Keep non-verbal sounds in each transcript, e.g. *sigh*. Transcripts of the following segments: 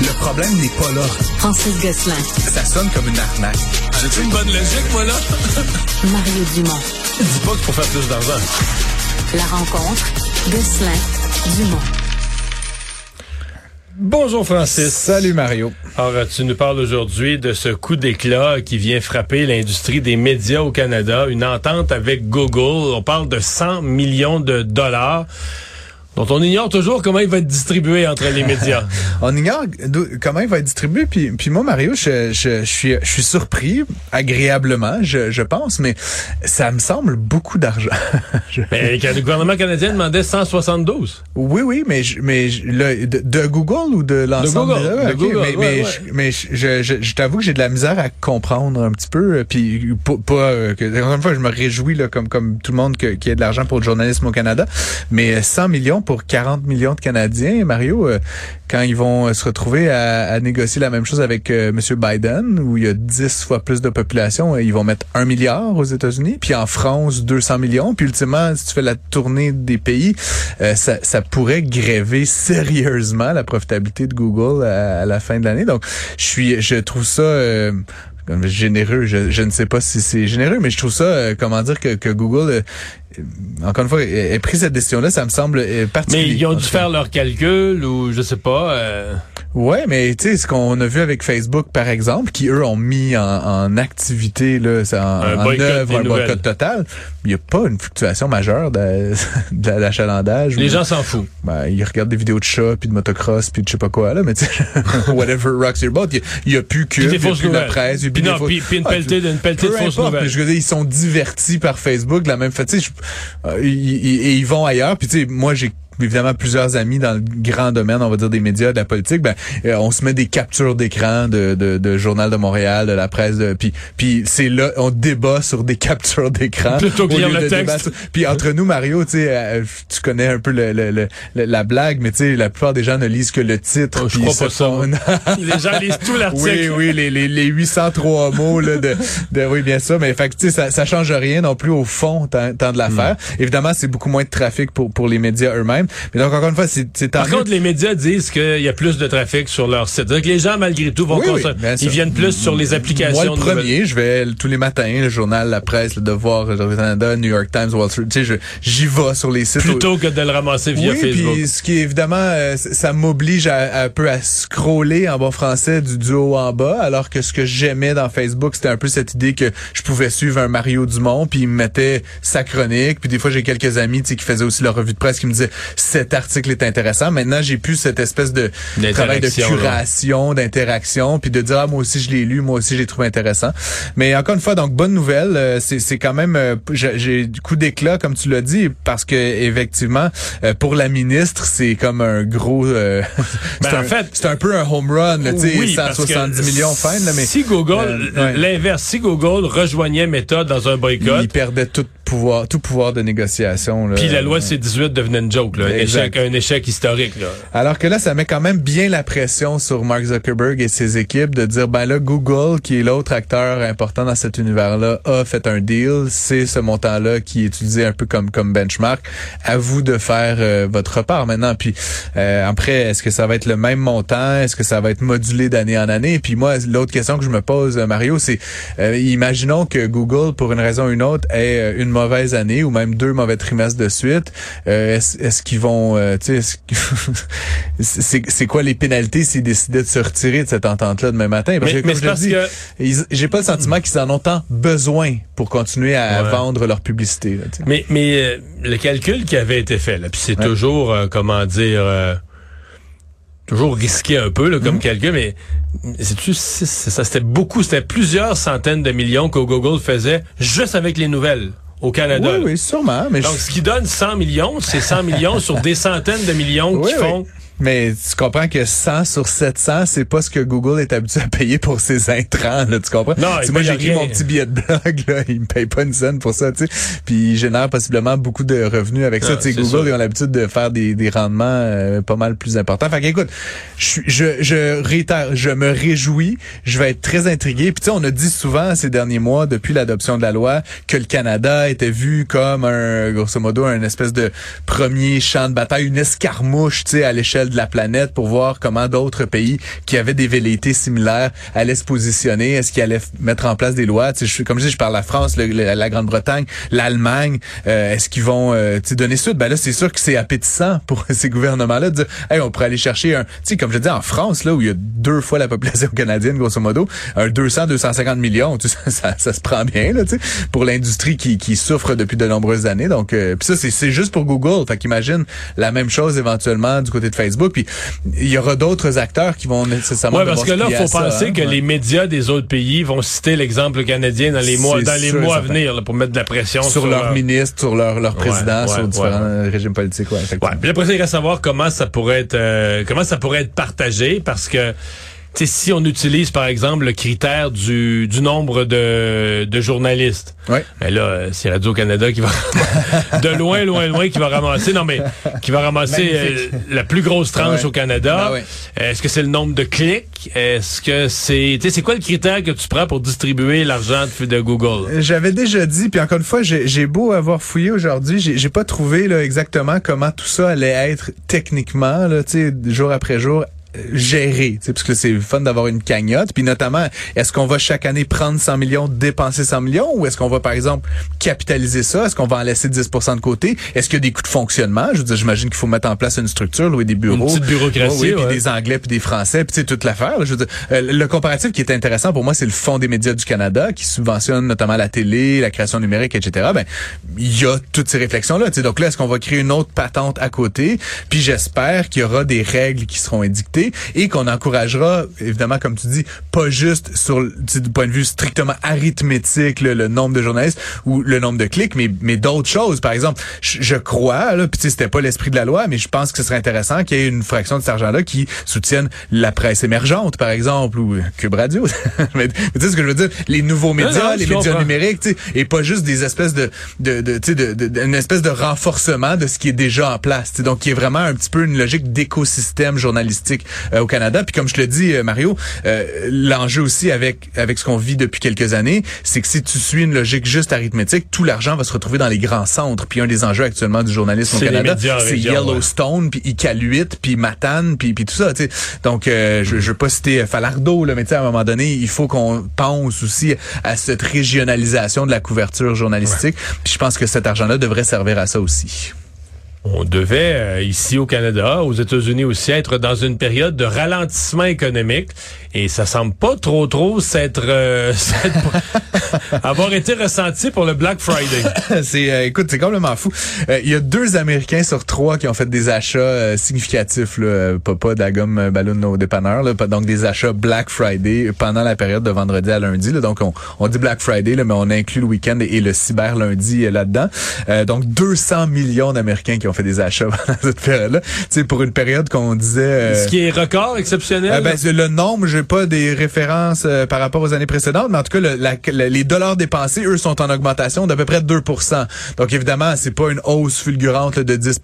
Le problème n'est pas là. Francis Gosselin. Ça sonne comme une arnaque. J'ai une bonne logique, moi, là? *laughs* Mario Dumont. Dis pas qu'il faut faire plus d'argent. La rencontre. Gosselin. Dumont. Bonjour Francis. Salut Mario. Alors, tu nous parles aujourd'hui de ce coup d'éclat qui vient frapper l'industrie des médias au Canada, une entente avec Google. On parle de 100 millions de dollars dont on ignore toujours comment il va être distribué entre les médias. *laughs* on ignore comment il va être distribué. Puis, puis moi, Mario, je, je, je, suis, je suis surpris, agréablement, je, je pense, mais ça me semble beaucoup d'argent. *laughs* mais le gouvernement canadien demandait 172. Oui, oui, mais, mais le, de, de, Google ou de l'ensemble de Google. De Google mais, ouais, mais, ouais. mais je, je, je t'avoue que j'ai de la misère à comprendre un petit peu. Puis pas, que, encore une fois, je me réjouis là, comme comme tout le monde qu'il y ait de l'argent pour le journalisme au Canada, mais 100 millions pour 40 millions de Canadiens, Mario, euh, quand ils vont se retrouver à, à, négocier la même chose avec euh, M. Biden, où il y a 10 fois plus de population, ils vont mettre 1 milliard aux États-Unis, puis en France, 200 millions, puis ultimement, si tu fais la tournée des pays, euh, ça, ça, pourrait gréver sérieusement la profitabilité de Google à, à la fin de l'année. Donc, je suis, je trouve ça euh, généreux. Je, je, ne sais pas si c'est généreux, mais je trouve ça, euh, comment dire, que, que Google, euh, encore une fois, ait pris cette décision-là, ça me semble particulier. Mais ils ont dû faire leur calcul ou je sais pas. Ouais, mais tu sais ce qu'on a vu avec Facebook par exemple, qui eux ont mis en, en activité là, en, un en œuvre un nouvelles. boycott total. Il n'y a pas une fluctuation majeure de, *laughs* de l'achalandage. Les ou, gens s'en foutent. Ben, ils regardent des vidéos de chats puis de motocross puis de je sais pas quoi là, mais tu sais, *laughs* whatever rocks your boat. Il y, a plus que des a fausses plus nouvelles. la presse, a puis non, puis, puis une Ah, pelletée, d'une pelletée de fausses nouvelles. je veux dire, ils sont divertis par Facebook de la même façon. Euh, ils, ils, ils vont ailleurs. Puis tu sais, moi j'ai évidemment plusieurs amis dans le grand domaine, on va dire des médias, de la politique, ben euh, on se met des captures d'écran de, de, de journal de Montréal, de la presse, de, puis puis c'est là on débat sur des *laughs* captures d'écran Plutôt que lire le texte. Puis entre nous Mario, tu sais, euh, tu connais un peu le, le- le- la blague, mais tu sais la plupart des gens ne lisent que le titre. Oh, je crois pas ça. *laughs* Les gens lisent tout *laughs* l'article. oui, oui, les, les, les 803 mots là, de, de oui bien ça, mais fait tu sais ça, ça change rien non plus au fond tant, tant de l'affaire. Hmm. Évidemment, c'est beaucoup moins de trafic pour pour les médias eux-mêmes. Mais donc encore une fois, c'est Par contre, les médias disent qu'il y a plus de trafic sur leur site. Que les gens, malgré tout, vont Oui, oui, Ils viennent plus sur les applications. Moi, le premier, je vais tous les matins, le journal, la presse, le Devoir, le Canada, New York Times, Wall Street. Tu sais, j'y vais sur les sites. Plutôt que de le ramasser via oui, Facebook. puis ce qui est évidemment, euh, ça m'oblige à, à un peu à scroller en bon français du, du haut en bas, alors que ce que j'aimais dans Facebook, c'était un peu cette idée que je pouvais suivre un Mario Dumont, puis il me mettait sa chronique, puis des fois j'ai quelques amis tu sais, qui faisaient aussi leur revue de presse qui me disaient cet article est intéressant. Maintenant j'ai plus cette espèce de travail de curation, d'interaction, puis de dire ah moi aussi je l'ai lu, moi aussi je l'ai trouvé intéressant. Mais encore une fois, donc bonne nouvelle, euh, c'est quand même euh, j'ai j'ai du coup d'éclat comme tu l'as dit parce que effectivement euh, pour la ministre c'est comme un gros euh, *laughs* Ben, c'est en un, fait- c'est un peu un home run, tu sais Oui, parce que 170 millions fine là, mais si Google, Euh, ouais. l'inverse, si Google rejoignait Meta dans un boycott, il perdait tout pouvoir tout pouvoir de négociation puis la loi C-18 devenait une joke, là, un, échec, un échec historique. Là. Alors que là, ça met quand même bien la pression sur Mark Zuckerberg et ses équipes de dire, ben là, Google, qui est l'autre acteur important dans cet univers-là, a fait un deal. C'est ce montant-là qui est utilisé un peu comme comme benchmark. À vous de faire euh, votre part maintenant. Puis euh, après, est-ce que ça va être le même montant? Est-ce que ça va être modulé d'année en année? Puis moi, l'autre question que je me pose, euh, Mario, c'est euh, imaginons que Google, pour une raison ou une autre, ait euh, une mauvaise année ou même deux mauvais trimestres de suite. Euh, est-ce, est-ce qu'ils vont, euh, tu sais, *laughs* c'est, c'est quoi les pénalités s'ils décidaient de se retirer de cette entente-là demain matin? Parce Mais, que comme je dis, que j'ai pas le sentiment qu'ils en ont tant besoin pour continuer à Ouais. vendre leur publicité. là. Mais, mais euh, le calcul qui avait été fait, là, puis c'est Ouais. toujours, euh, comment dire, euh, toujours risqué un peu là, comme calcul, mais c'est ça, c'était beaucoup, c'était plusieurs centaines de millions que Google faisait juste avec les nouvelles au Canada. Oui, oui, sûrement. Mais Donc, je- ce qui donne 100 millions, c'est 100 millions sur des centaines de millions Oui, qui oui. font Mais tu comprends que 100 sur 700, c'est pas ce que Google est habitué à payer pour ses intrants, là, tu comprends? Non, Si il moi j'écris mon petit billet de blog, là, il me paye pas une scène pour ça, tu sais. Puis il génère possiblement beaucoup de revenus avec ça. Ah, Tu sais, Google, sûr. ils ont l'habitude de faire des, des rendements euh, pas mal plus importants. Fait qu'écoute, je, je, je réitère, je me réjouis, je vais être très intrigué. Puis tu sais, on a dit souvent ces derniers mois, depuis l'adoption de la loi, que le Canada était vu comme un, grosso modo, un espèce de premier champ de bataille, une escarmouche, tu sais, à l'échelle de la planète pour voir comment d'autres pays qui avaient des velléités similaires allaient se positionner. Est-ce qu'ils allaient mettre en place des lois? Tu sais, je, comme je dis, je parle la France, la Grande-Bretagne, l'Allemagne. Euh, est-ce qu'ils vont euh, donner suite? Ben là, c'est sûr que c'est appétissant *laughs* pour ces gouvernements-là de dire, hey, on pourrait aller chercher un, tu sais, comme je dis, en France, là, où il y a deux fois la population *laughs* canadienne, grosso modo, un 200, 250 millions, tu sais, *laughs* ça, ça, se prend bien, là, tu pour l'industrie qui, qui souffre depuis de nombreuses années. Donc, euh, puis ça, c'est juste pour Google. Fait qu'imagine la même chose éventuellement du côté de Facebook. Puis il y aura d'autres acteurs qui vont nécessairement. Oui, parce que là, il faut penser que les médias des autres pays vont citer l'exemple canadien dans les mois, dans les mois à venir là, pour mettre de la pression sur, sur leurs ministres, sur leurs leur présidents, sur différents régimes politiques. Ouais, Puis après, il reste à savoir comment ça pourrait être, euh, comment ça pourrait être partagé, parce que si on utilise, par exemple, le critère du, du nombre de, de journalistes, mais là, euh, c'est Radio-Canada qui va *laughs* de loin, loin, loin, qui va ramasser, non mais qui va ramasser euh, la plus grosse tranche au Canada. Ben Est-ce que c'est le nombre de clics? Est-ce que c'est... c'est quoi le critère que tu prends pour distribuer l'argent de, de, Google? J'avais déjà dit, puis encore une fois, j'ai beau avoir fouillé aujourd'hui, j'ai pas trouvé là, exactement comment tout ça allait être techniquement, là, jour après jour, gérer, parce que c'est fun d'avoir une cagnotte. Puis notamment, est-ce qu'on va chaque année prendre 100 millions, dépenser 100 millions, ou est-ce qu'on va par exemple capitaliser ça? Est-ce qu'on va en laisser 10% de côté? Est-ce qu'il y a des coûts de fonctionnement? Je veux dire, j'imagine qu'il faut mettre en place une structure, louer des bureaux, une petite bureaucratie, oui, puis des Anglais puis des Français, puis toute l'affaire. Je veux dire, euh, le comparatif qui est intéressant pour moi, c'est le Fonds des médias du Canada qui subventionne notamment la télé, la création numérique, etc. Ben, il y a toutes ces réflexions là. Donc là, est-ce qu'on va créer une autre patente à côté? Puis j'espère qu'il y aura des règles qui seront édictées et qu'on encouragera, évidemment, comme tu dis, pas juste sur du point de vue strictement arithmétique, le nombre de journalistes ou le nombre de clics, mais, mais d'autres choses. Par exemple, je, crois, là, puis c'était pas l'esprit de la loi, mais je pense que ce serait intéressant qu'il y ait une fraction de cet argent-là qui soutienne la presse émergente, par exemple, ou Cube Radio. *laughs* mais, tu sais ce que je veux dire? Les nouveaux médias, les médias numériques, tu sais, et pas juste des espèces de, de, de, tu sais, de, de, une espèce de renforcement de ce qui est déjà en place. donc, qui est vraiment un petit peu une logique d'écosystème journalistique euh, au Canada. Puis comme je te le dis, euh, Mario, euh, l'enjeu aussi avec avec ce qu'on vit depuis quelques années, c'est que si tu suis une logique juste arithmétique, tout l'argent va se retrouver dans les grands centres. Puis un des enjeux actuellement du journalisme au Canada, c'est Yellowstone, puis Iqaluit, puis Matane, puis puis tout ça. Donc je, je veux pas citer Falardeau, là, mais à un moment donné, il faut qu'on pense aussi à cette régionalisation de la couverture journalistique. Puis je pense que cet argent-là devrait servir à ça aussi on devait, euh, ici au Canada, aux États-Unis aussi, être dans une période de ralentissement économique. Et ça semble pas trop trop s'être euh, *laughs* *laughs* avoir été ressenti pour le Black Friday. *laughs* c'est euh, écoute, c'est complètement fou. Il y a deux Américains sur trois qui ont fait des achats significatifs là, pas, pas de ballon au dépanneur, donc des achats Black Friday pendant la période de vendredi à lundi. Là, donc on, on dit Black Friday, mais on inclut le week-end et, le cyber lundi là-dedans. donc 200 millions d'Américains qui ont fait des achats *laughs* pendant cette période-là. Tu pour une période qu'on disait... Euh, Ce qui est record exceptionnel? Euh, ben, le nombre, j'ai pas des références euh, par rapport aux années précédentes, mais en tout cas, le, les dollars dépensés, eux, sont en augmentation d'à peu près 2 Donc, évidemment, c'est pas une hausse fulgurante de 10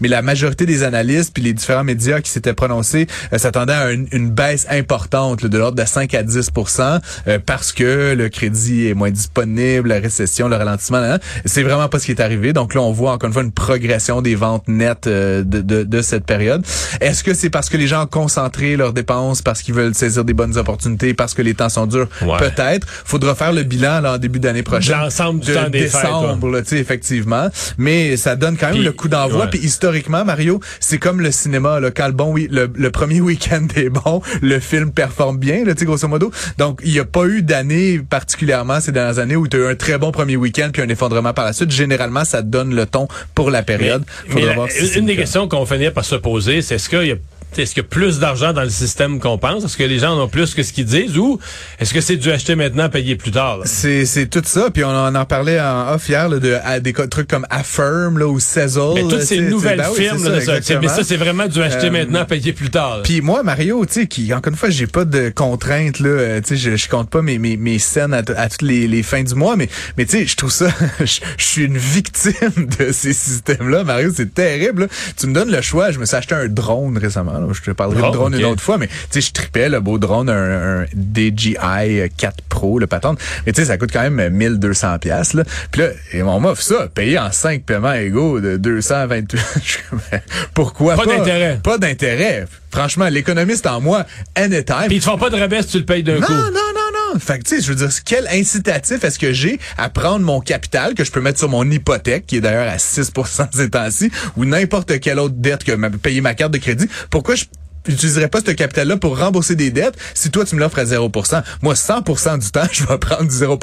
mais la majorité des analystes puis les différents médias qui s'étaient prononcés s'attendaient à une, baisse importante de l'ordre de 5 à 10% parce que le crédit est moins disponible, la récession, le ralentissement. C'est vraiment pas ce qui est arrivé. Donc là, on voit encore une fois une progression des ventes nettes euh, de, de, de, cette période. Est-ce que c'est parce que les gens ont concentré leurs dépenses, parce qu'ils veulent saisir des bonnes opportunités, parce que les temps sont durs? Peut-être. Faudra faire le bilan là, en début d'année prochaine. L'ensemble du de temps des décembre, là, effectivement. Mais ça donne quand même le coup d'envoi. Puis historiquement, Mario, c'est comme le cinéma. Là, quand le, bon, le, le premier week-end *laughs* est bon, le film performe bien, là, grosso modo. Donc, il n'y a pas eu d'année particulièrement ces dernières années où tu as eu un très bon premier week-end puis un effondrement par la suite. Généralement, ça donne le ton pour la période. Mais, une des questions qu'on finit par se poser, c'est est-ce qu'il y a est-ce qu'il y a plus d'argent dans le système qu'on pense? Est-ce que les gens en ont plus que ce qu'ils disent? Ou est-ce que c'est du acheter maintenant, payer plus tard? C'est, tout ça. Puis on en, parlait en off hier là, de à, des trucs comme Affirm là, ou Sezzle. Mais toutes ces nouvelles ben firmes, ça, mais ça, c'est vraiment du acheter euh, maintenant, payer plus tard. Puis moi, Mario, tu sais, qui, encore une fois, j'ai pas de contraintes, là. Euh, tu sais, je, je compte pas mes, mes, mes scènes à, toutes les, les, fins du mois, mais, mais tu sais, je trouve ça, *laughs* je, suis une victime *laughs* de ces systèmes-là, Mario. C'est terrible. Tu me donnes le choix. Je me suis acheté un drone récemment là. Je te parlerai Oh, de drone une autre fois, mais tu sais, je tripais le beau drone, un, un DJI 4 Pro, le patente. Mais tu sais, ça coûte quand même 1200 pièces là. Puis là, et on m'offre ça, payé en 5 paiements égaux de 228. *laughs* Je suis comme, ben, Pourquoi Pas pas? d'intérêt. Pas d'intérêt. Franchement, l'économiste en moi, anytime. Puis ils te font pas de rabais si tu le payes d'un coup. non, non, non. Fait que, tu sais, je veux dire, quel incitatif est-ce que j'ai à prendre mon capital que je peux mettre sur mon hypothèque, qui est d'ailleurs à 6% ces temps-ci, ou n'importe quelle autre dette que payer ma carte de crédit? Pourquoi je n'utiliserais pas ce capital-là pour rembourser des dettes si toi, tu me l'offres à 0 Moi, 100 du temps, *laughs* je vais prendre du 0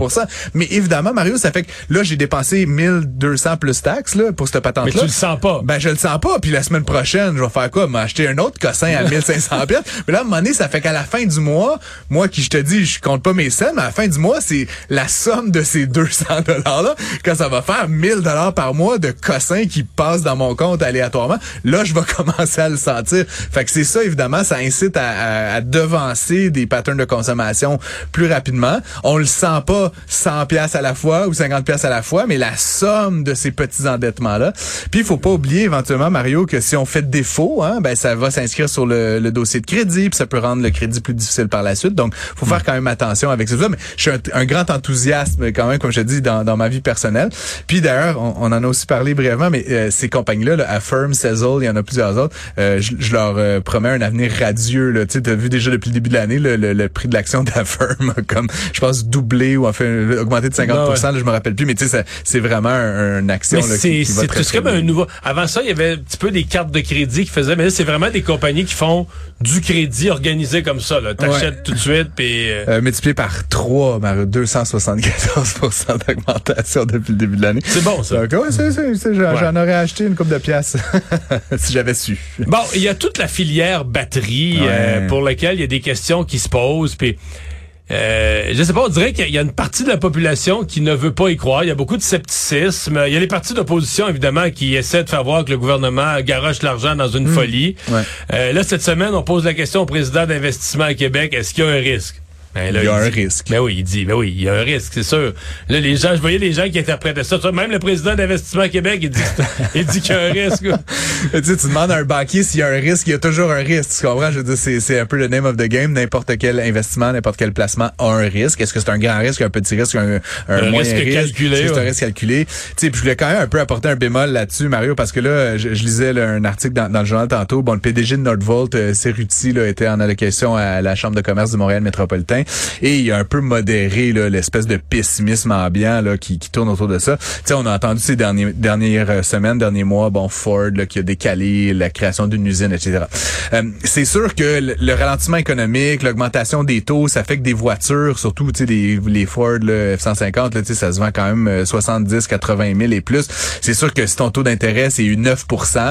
Mais évidemment, Mario, ça fait que là, j'ai dépensé 1200 plus taxes là, pour cette patente-là. Mais tu le sens pas. Ben, je le sens pas. Puis la semaine prochaine, je vais faire quoi? M'acheter un autre cossin à 1500 pièces. *laughs* Mais là, à un moment donné, ça fait qu'à la fin du mois, moi qui je te dis, je compte pas mes scènes, mais à la fin du mois, c'est la somme de ces 200 dollars-là, quand ça va faire 1000 dollars par mois de cossins qui passent dans mon compte aléatoirement. Là, je vais *laughs* commencer à le sentir. Fait que c'est ça, évidemment, ça incite à, à- à devancer des patterns de consommation plus rapidement. On le sent pas 100 pièces à la fois ou 50 pièces à la fois, mais la somme de ces petits endettements-là. Puis, il faut pas oublier éventuellement, Mario, que si on fait défaut, hein, ben, ça va s'inscrire sur le, le dossier de crédit, puis ça peut rendre le crédit plus difficile par la suite. Donc, faut faire quand même attention avec ça. Mais je suis un, un grand enthousiasme quand même, comme je te dis, dans, dans ma vie personnelle. Puis d'ailleurs, on, on en a aussi parlé brièvement, mais euh, ces compagnies-là, là, Affirm, Sezzle, il y en a plusieurs autres, euh, je, je leur euh, promets un avenir radieux. Tu sais, as vu déjà depuis le début de l'année, le, le, le prix de l'action d'Affirm a comme, je pense, doublé ou enfin augmenté de 50 Ah ouais. là, je me rappelle plus, mais tu sais, c'est vraiment un, une action là, c'est qui, qui va très, comme un nouveau. Avant ça, il y avait un petit peu des cartes de crédit qui faisaient, mais là, c'est vraiment des compagnies qui font du crédit organisé comme ça. là. T'achètes Ouais. tout de suite, puis euh, Euh, multiplié par 3, Mario, 274% d'augmentation depuis le début de l'année. c'est bon ça. J'en, Ouais. j'en aurais acheté une coupe de pièces *laughs* si j'avais su. Bon, il y a toute la filière batterie Ouais. euh, pour laquelle il y a des questions qui se posent, puis. Euh, je sais pas, on dirait qu'il y a une partie de la population qui ne veut pas y croire. Il y a beaucoup de scepticisme. Il y a les partis d'opposition, évidemment, qui essaient de faire voir que le gouvernement garoche l'argent dans une folie. Ouais. Euh, là, cette semaine, on pose la question au président d'investissement à Québec, est-ce qu'il y a un risque? Ben là, Il y a un dit- risque. Ben oui, il dit, ben oui, il y a un risque, c'est sûr. Là, les gens, je voyais les gens qui interprétaient ça. Même le président d'investissement Québec, il dit, il dit qu'il y a un risque. *laughs* tu sais, tu demandes à un banquier s'il y a un risque, il y a toujours un risque. Tu comprends? Je veux dire, c'est, c'est un peu le name of the game. N'importe quel investissement, n'importe quel placement a un risque. Est-ce que c'est un grand risque, un petit risque, un, un, Un moyen risque risque? calculé, C'est un risque calculé. Tu sais, puis je voulais quand même un peu apporter un bémol là-dessus, Mario, parce que là, je, je lisais là, un article dans, dans le journal tantôt. Bon, le PDG de Nordvolt, euh, là, était en allocation à la Chambre de commerce du Montréal métropolitain. Et il a un peu modéré l'espèce de pessimisme ambiant là, qui, qui tourne autour de ça. Sais, on a entendu ces derniers, dernières euh, semaines, derniers mois, bon, Ford là, qui a décalé la création d'une usine, etc. Euh, c'est sûr que le, le ralentissement économique, l'augmentation des taux, ça fait que des voitures, surtout les, les Ford là, F-150, là, ça se vend quand même euh, 70, 80 000 et plus. C'est sûr que si ton taux d'intérêt c'est 9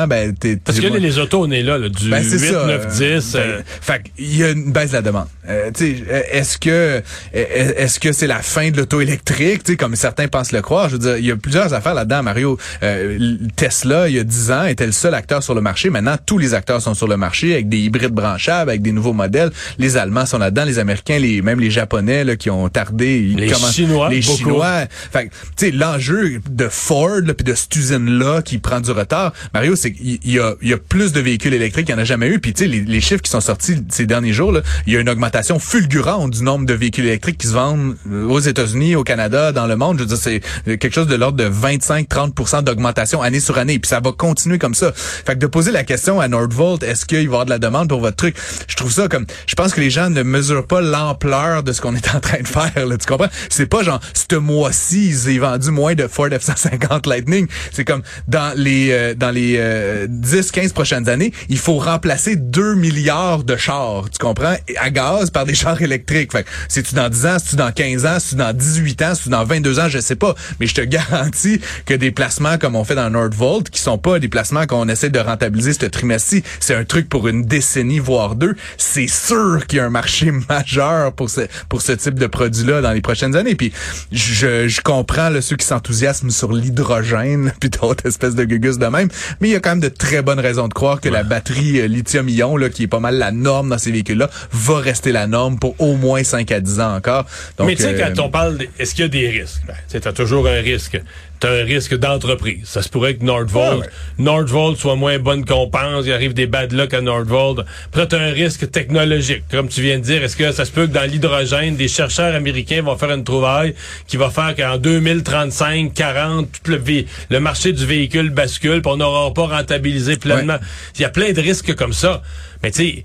ben t'es, Parce que là, les autos, on est là, là, du ben, c'est 8, ça. 9, 10. Ben, euh, fait qu'il y a une baisse de la demande. Euh, euh, est-ce que euh, est-ce que c'est la fin de l'auto électrique, tu sais, comme certains pensent le croire. Je veux dire, il y a plusieurs affaires là-dedans, Mario. Euh, Tesla, il y a 10 ans, était le seul acteur sur le marché. Maintenant, tous les acteurs sont sur le marché avec des hybrides branchables, avec des nouveaux modèles. Les Allemands sont là-dedans, les Américains, les même les Japonais là, qui ont tardé. ils Les Chinois, les beaucoup. Chinois. Fait que, tu sais, l'enjeu de Ford puis de cette usine-là qui prend du retard, Mario, c'est qu'il y a, il y a plus de véhicules électriques qu'il n'y en a jamais eu. Puis tu sais, les, les chiffres qui sont sortis ces derniers jours, il y a une augmentation fulgurante du nombre de véhicules électriques qui se vendent euh, aux États-Unis, au Canada, dans le monde. Je veux dire, c'est euh, quelque chose de l'ordre de 25-30 d'augmentation année sur année. Puis ça va continuer comme ça. Fait que de poser la question à Nordvolt, est-ce qu'il va y avoir de la demande pour votre truc? Je trouve ça comme, je pense que les gens ne mesurent pas l'ampleur de ce qu'on est en train de faire. Là, tu comprends? C'est pas genre, ce mois-ci, ils ont vendu moins de Ford F-150 Lightning. C'est comme, dans les euh, dans les euh, 10-15 prochaines années, il faut remplacer 2 milliards de chars, tu comprends, à gaz par des chars électriques. Fait c'est-tu dans 10 ans, c'est-tu dans 15 ans, c'est-tu dans 18 ans, c'est-tu dans 22 ans, je sais pas. Mais je te *laughs* garantis que des placements comme on fait dans Nordvolt, qui sont pas des placements qu'on essaie de rentabiliser ce trimestre-ci, c'est un truc pour une décennie, voire deux, c'est sûr qu'il y a un marché *laughs* majeur pour ce, pour ce type de produit-là dans les prochaines années. Puis je, je comprends là, ceux qui s'enthousiasment sur l'hydrogène, *laughs* puis d'autres espèces de gugus de même, mais il y a quand même de très bonnes raisons de croire que la batterie euh, lithium-ion, là, qui est pas mal la norme dans ces véhicules-là, va rester la norme pour au moins 5 à 10 ans encore. Donc, Mais tu sais, euh, quand on parle, est-ce qu'il y a des risques? Ben, tu as toujours un risque. Un risque d'entreprise. Ça se pourrait que Nordvolt, ouais. Nordvolt soit moins bonne qu'on pense. Il arrive des bad luck à Nordvolt. Là, tu un risque technologique. Comme tu viens de dire, est-ce que ça se peut que dans l'hydrogène, des chercheurs américains vont faire une trouvaille qui va faire qu'en 2035, 40, tout le, le marché du véhicule bascule, puis on n'aura pas rentabilisé pleinement. Il y a plein de risques comme ça. Mais tu sais,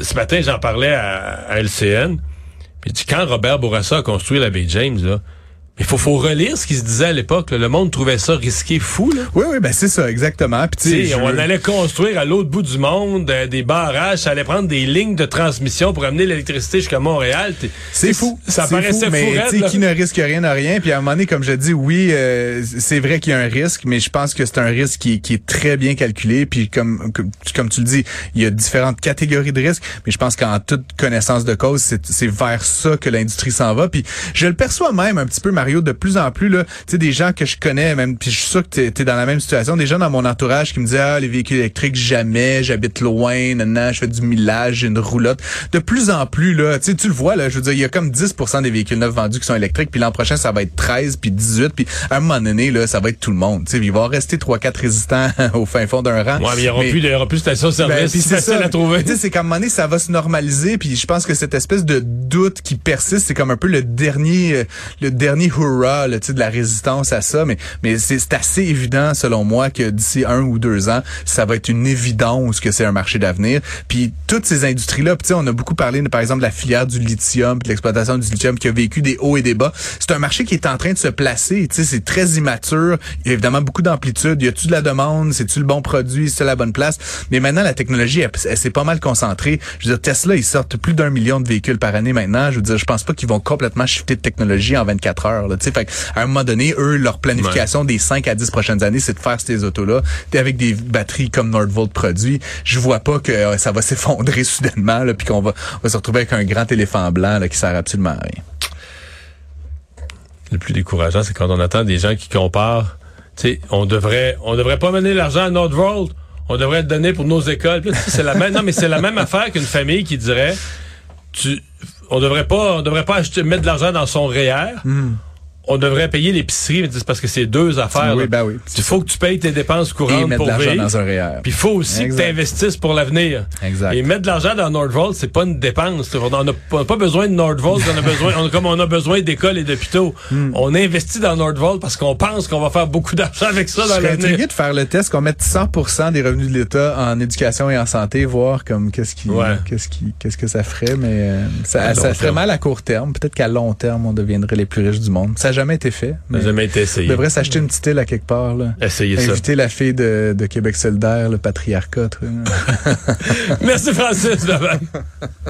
ce matin, j'en parlais à, à LCN. Puis quand Robert Bourassa a construit la baie James, là, il faut, faut relire ce qui se disait à l'époque. Le monde trouvait ça risqué fou. Là. Oui, oui, ben c'est ça, exactement. Puis, je on allait construire à l'autre bout du monde euh, des barrages, ça allait prendre des lignes de transmission pour amener l'électricité jusqu'à Montréal. C'est fou. Ça paraissait fou, mais raide, tu sais, là. qui ne risque rien n'a rien? Puis à un moment donné, comme je dis, oui, euh, c'est vrai qu'il y a un risque, mais je pense que c'est un risque qui, qui est très bien calculé. Puis comme, comme comme tu le dis, il y a différentes catégories de risques, mais je pense qu'en toute connaissance de cause, c'est c'est vers ça que l'industrie s'en va. Puis je le perçois même un petit peu, Mario, de plus en plus là, tu sais, des gens que je connais, même, puis je suis sûr que t'es es dans la même situation, des gens dans mon entourage qui me disaient ah les véhicules électriques jamais, j'habite loin, nanana, je fais du millage, j'ai une roulotte. De plus en plus là, tu sais, tu le vois là, je veux dire, il y a comme 10% des véhicules neufs vendus qui sont électriques, puis l'an prochain ça va être 13 puis 18, puis à un moment donné là, ça va être tout le monde. Tu sais, il va en rester trois quatre résistants *laughs* au fin fond d'un rang. Ouais, mais il n'y aura, aura plus de station-service. ben, c'est facile à trouver. Tu sais, c'est qu'à un moment donné, ça va se normaliser. Puis je pense que cette espèce de doute qui persiste, c'est comme un peu le dernier, euh, le dernier hurrah, là, de la résistance à ça. Mais, mais c'est assez évident, selon moi, que d'ici un ou deux ans, ça va être une évidence que c'est un marché d'avenir. Puis toutes ces industries-là, on a beaucoup parlé, par exemple, de la filière du lithium, de l'exploitation du lithium qui a vécu des hauts et des bas. C'est un marché qui est en train de se placer. C'est très immature. Il y a évidemment beaucoup d'amplitude. Y a-tu de la demande? C'est-tu le bon produit? C'est la bonne place? Mais maintenant, la technologie, elle, elle s'est pas mal concentrée. Je veux dire, Tesla, ils sortent plus d'un million de véhicules par année maintenant. Je veux dire, je pense pas qu'ils vont complètement shifter de technologie en 24 heures. Là. Fait à un moment donné, eux, leur planification des 5 à 10 prochaines années, c'est de faire ces autos-là avec des batteries comme Nordvolt produit. Je vois pas que euh, ça va s'effondrer *laughs* soudainement, là, puis qu'on va, on va se retrouver avec un grand éléphant blanc là, qui sert absolument à rien. Le plus décourageant, c'est quand on attend des gens qui comparent. Sais, on devrait, on devrait pas mener l'argent à Nordvolt. On devrait le donner pour nos écoles. C'est la même, non, mais c'est la même affaire qu'une famille qui dirait, tu, on devrait pas, on devrait pas acheter, mettre de l'argent dans son REER. On devrait payer l'épicerie, mais c'est parce que c'est deux affaires. Oui, ben oui. Il faut que tu payes tes dépenses Et courantes mettre pour de l'argent vivre. dans un REER. Puis il faut aussi Exact. que tu investisses pour l'avenir. Exact. Et mettre de l'argent dans Nordvolt, c'est pas une dépense. On n'a pas, besoin de Nordvolt, on a besoin, on- comme on a besoin d'écoles et d'hôpitaux. Hmm. On investit dans Nordvolt parce qu'on pense qu'on va faire beaucoup d'argent avec ça Je dans l'avenir. intrigué de faire le test qu'on mette 100% des revenus de l'État en éducation et en santé, voir comme qu'est-ce qui, Ouais. qu'est-ce qui, qu'est-ce que ça ferait, mais euh, ça, ferait mal à court terme. Peut-être qu'à long terme, on deviendrait les plus riches du monde. Ça jamais été fait. Ça Mais n'a jamais été essayé. on devrait s'acheter une petite île à quelque part, là. Essayez ça. Inviter la fille de, de Québec solidaire, le patriarcat. *laughs* Merci Francis. Bye bye.